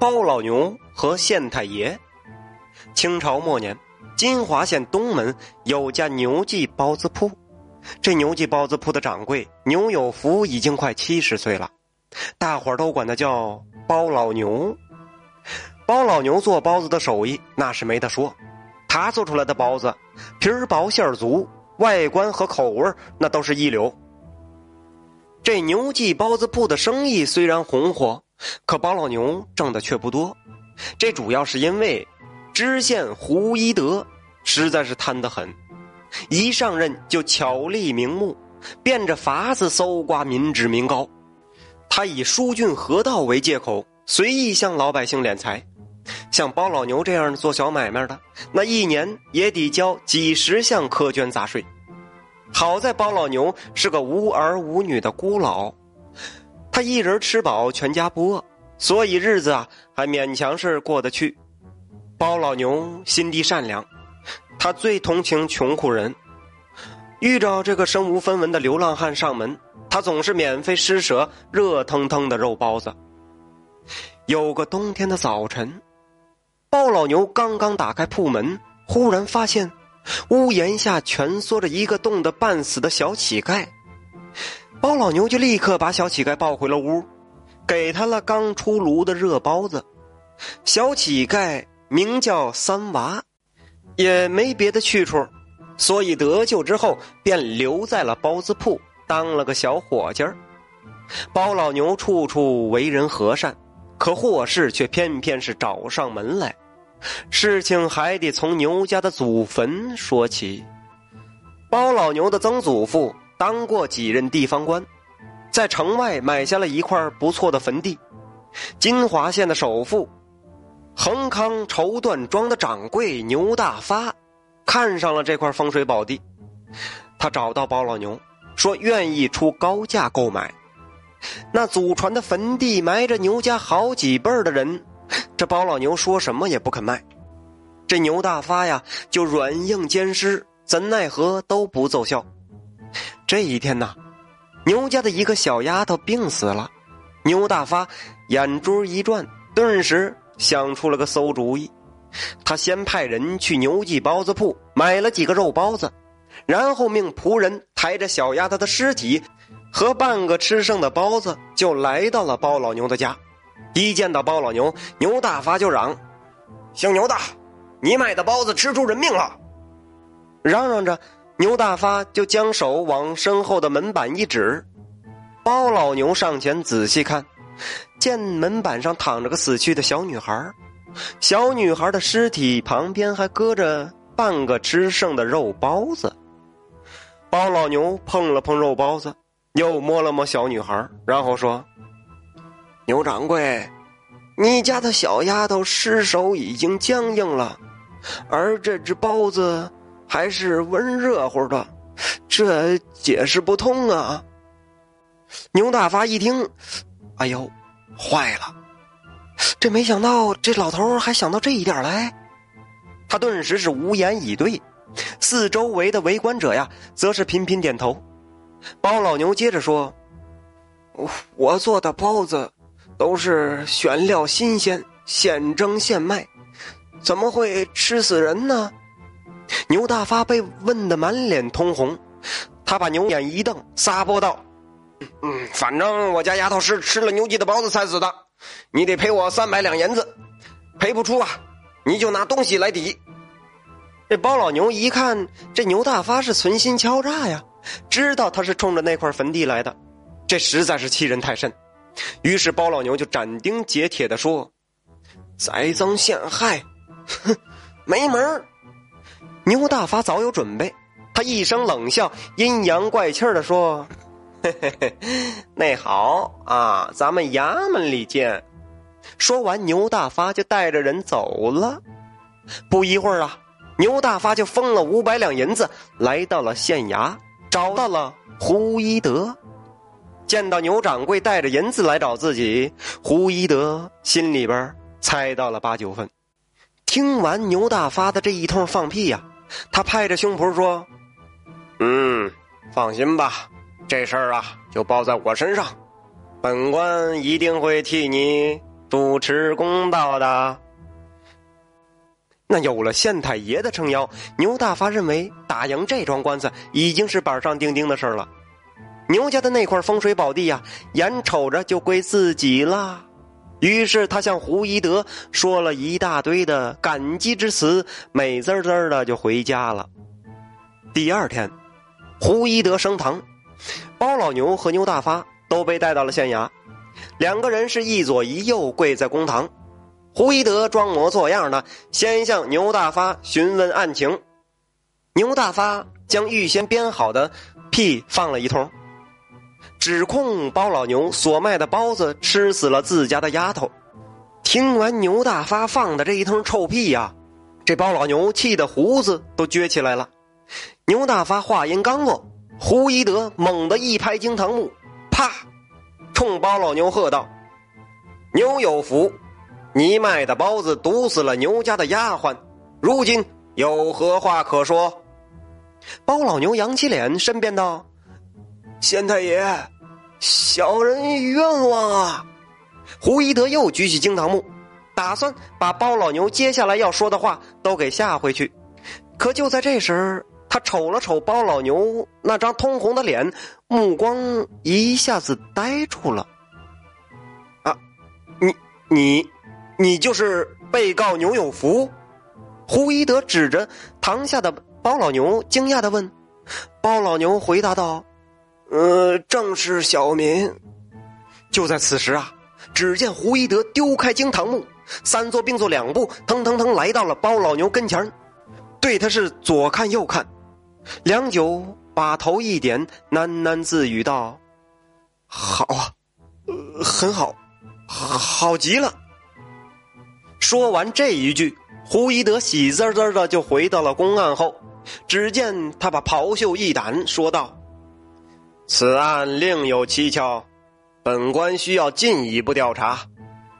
包老牛和县太爷。清朝末年，金华县东门有家牛记包子铺，这牛记包子铺的掌柜牛有福已经快七十岁了，大伙儿都管他叫包老牛。包老牛做包子的手艺那是没得说，他做出来的包子皮儿薄馅儿足，外观和口味那都是一流。这牛记包子铺的生意虽然红火，可包老牛挣的却不多。这主要是因为知县胡一德实在是贪得很，一上任就巧立名目，变着法子搜刮民脂民膏。他以疏浚河道为借口，随意向老百姓敛财。像包老牛这样做小买卖的，那一年也得交几十项苛捐杂税。好在包老牛是个无儿无女的孤老，一人吃饱，全家不饿，所以日子啊还勉强是过得去。包老牛心地善良，他最同情穷苦人。遇着这个身无分文的流浪汉上门，他总是免费施舍热腾腾的肉包子。有个冬天的早晨，包老牛刚刚打开铺门，忽然发现。屋檐下蜷缩着一个冻得半死的小乞丐，包老牛就立刻把小乞丐抱回了屋，给他了刚出炉的热包子。小乞丐名叫三娃，也没别的去处，所以得救之后便留在了包子铺当了个小伙计儿。包老牛处处为人和善，可祸事却偏偏是找上门来。事情还得从牛家的祖坟说起。包老牛的曾祖父当过几任地方官，在城外买下了一块不错的坟地。金华县的首富，恒康绸缎庄的掌柜牛大发，看上了这块风水宝地，他找到包老牛，说愿意出高价购买。那祖传的坟地埋着牛家好几辈的人。这包老牛说什么也不肯卖，这牛大发呀就软硬兼施，怎奈何都不奏效。这一天呐，牛家的一个小丫头病死了，牛大发眼珠一转，顿时想出了个馊主意。他先派人去牛记包子铺买了几个肉包子，然后命仆人抬着小丫头的尸体和半个吃剩的包子，就来到了包老牛的家。一见到包老牛，牛大发就嚷：“姓牛的，你买的包子吃出人命了！”嚷嚷着，牛大发就将手往身后的门板一指。包老牛上前仔细看，见门板上躺着个死去的小女孩，小女孩的尸体旁边还搁着半个吃剩的肉包子。包老牛碰了碰肉包子，又摸了摸小女孩，然后说。牛掌柜，你家的小丫头尸首已经僵硬了，而这只包子还是温热乎的，这解释不通啊！牛大发一听，哎呦，坏了！这没想到这老头还想到这一点来，他顿时是无言以对。四周围的围观者呀，则是频频点头。包老牛接着说：“我做的包子。”都是选料新鲜，现蒸现卖，怎么会吃死人呢？牛大发被问得满脸通红，他把牛眼一瞪，撒泼道：“嗯，反正我家丫头是吃了牛记的包子才死的，你得赔我三百两银子，赔不出啊，你就拿东西来抵。”这包老牛一看这牛大发是存心敲诈呀，知道他是冲着那块坟地来的，这实在是欺人太甚。于是包老牛就斩钉截铁的说：“栽赃陷害，哼，没门牛大发早有准备，他一声冷笑，阴阳怪气的说：“嘿嘿嘿，那好啊，咱们衙门里见。”说完，牛大发就带着人走了。不一会儿啊，牛大发就封了五百两银子，来到了县衙，找到了胡一德。见到牛掌柜带着银子来找自己，胡一德心里边猜到了八九分。听完牛大发的这一通放屁呀，他拍着胸脯说：“嗯，放心吧，这事儿啊就包在我身上，本官一定会替你主持公道的。那有了县太爷的撑腰，牛大发认为打赢这桩官司已经是板上钉钉的事儿了。牛家的那块风水宝地呀，眼瞅着就归自己了。于是他向胡一德说了一大堆的感激之词，美滋滋的就回家了。第二天，胡一德升堂，包老牛和牛大发都被带到了县衙，两个人是一左一右跪在公堂。胡一德装模作样的先向牛大发询问案情，牛大发将预先编好的屁放了一通，指控包老牛所卖的包子吃死了自家的丫头。听完牛大发放的这一通臭屁呀，这包老牛气得胡子都撅起来了。牛大发话音刚落，胡一德猛地一拍惊堂木，啪，冲包老牛喝道：“牛有福，你卖的包子毒死了牛家的丫鬟，如今有何话可说？”包老牛扬起脸申辩道：“县太爷，小人冤枉啊！”胡一德又举起惊堂木，打算把包老牛接下来要说的话都给吓回去。可就在这时，他瞅了瞅包老牛那张通红的脸，目光一下子呆住了。啊，你你你就是被告牛有福？胡一德指着堂下的包老牛，惊讶的问。包老牛回答道：“呃，正是小民。”就在此时啊，只见胡一德丢开惊堂木，三坐并作两步，腾腾腾来到了包老牛跟前对他是左看右看。良久，把头一点，喃喃自语道：“好啊，呃很好，好极了。”说完这一句，胡一德喜滋滋的就回到了公案后。只见他把袍袖一掸，说道：“此案另有蹊跷，本官需要进一步调查，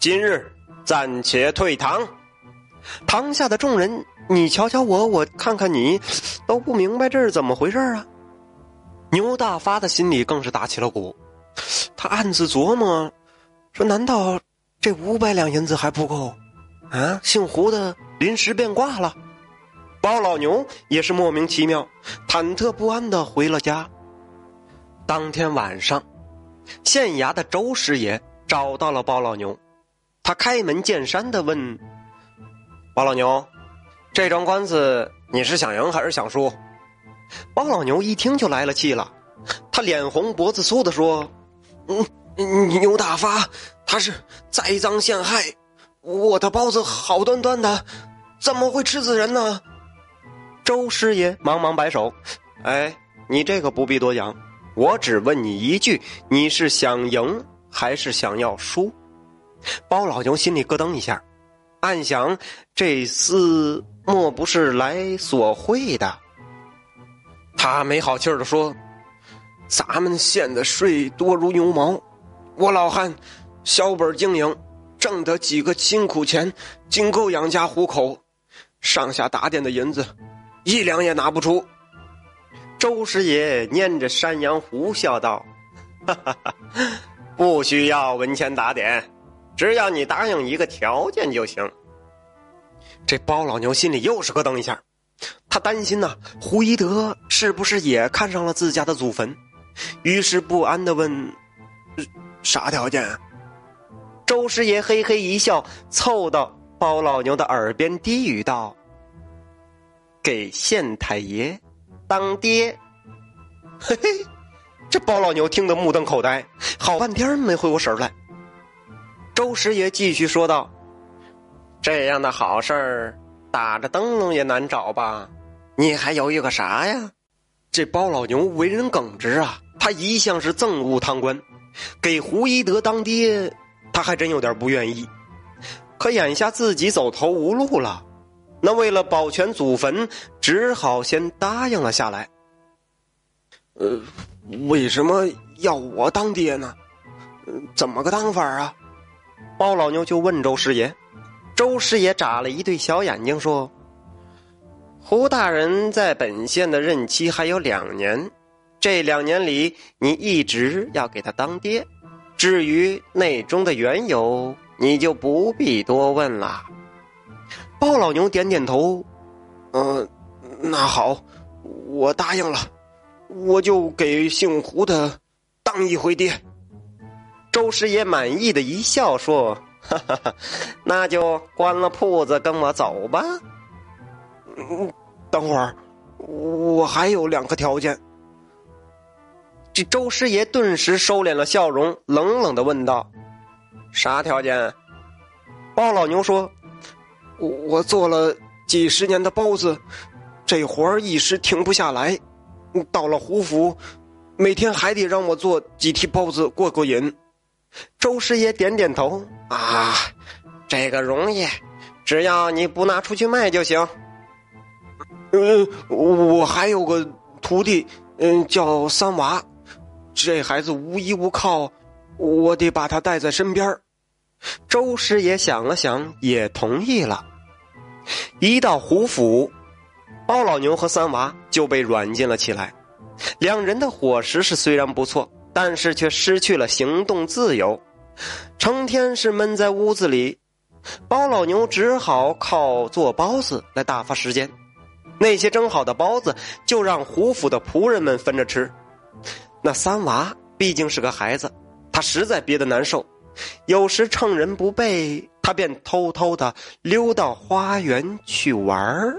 今日暂且退堂。”堂下的众人。你瞧瞧我，我看看你，都不明白这是怎么回事啊！牛大发的心里更是打起了鼓，他暗自琢磨：说难道这五百两银子还不够？啊，姓胡的临时变卦了。包老牛也是莫名其妙，忐忑不安的回了家。当天晚上，县衙的周师爷找到了包老牛，他开门见山的问：包老牛。这桩官司你是想赢还是想输？包老牛一听就来了气了，他脸红脖子粗的说：“嗯，牛大发他是栽赃陷害，我的包子好端端的，怎么会吃死人呢？”周师爷忙忙摆手：“哎，你这个不必多讲，我只问你一句：你是想赢还是想要输？”包老牛心里咯噔一下，暗想：这厮。莫不是来索贿的？他没好气儿的说：“咱们县的税多如牛毛，我老汉小本经营，挣得几个辛苦钱，仅够养家糊口，上下打点的银子，一两也拿不出。”周师爷念着山羊胡笑道：“哈哈哈，不需要文钱打点，只要你答应一个条件就行。”这包老牛心里又是咯噔一下，他担心呐，胡一德是不是也看上了自家的祖坟？于是不安的问：“啥条件？”啊周师爷嘿嘿一笑，凑到包老牛的耳边低语道：“给县太爷当爹。”嘿嘿，这包老牛听得目瞪口呆，好半天没回过神来。周师爷继续说道。这样的好事儿，打着灯笼也难找吧？你还犹豫个啥呀？这包老牛为人耿直啊，他一向是憎恶贪官，给胡一德当爹，他还真有点不愿意。可眼下自己走投无路了，那为了保全祖坟，只好先答应了下来。呃，为什么要我当爹呢？怎么个当法啊？包老牛就问周师爷。周师爷眨了一对小眼睛，说：“胡大人在本县的任期还有两年，这两年里你一直要给他当爹。至于内中的缘由，你就不必多问了。包老牛点点头，嗯，那好，我答应了，我就给姓胡的当一回爹。周师爷满意的一笑，说：“哈哈哈，那就关了铺子，跟我走吧。”嗯，等会儿，我还有两个条件。这周师爷顿时收敛了笑容，冷冷的问道：“啥条件？”包老牛说：“我我做了几十年的包子，这活儿一时停不下来。到了胡府，每天还得让我做几屉包子过过瘾。”周师爷点点头：“啊，这个容易，只要你不拿出去卖就行。”嗯，我还有个徒弟，嗯，叫三娃。这孩子无依无靠，我得把他带在身边儿周师爷想了想，也同意了。一到胡府，包老牛和三娃就被软禁了起来。两人的伙食是虽然不错，但是却失去了行动自由，成天是闷在屋子里。包老牛只好靠做包子来打发时间。那些蒸好的包子，就让胡府的仆人们分着吃。那三娃毕竟是个孩子，他实在憋得难受，有时趁人不备，他便偷偷的溜到花园去玩儿。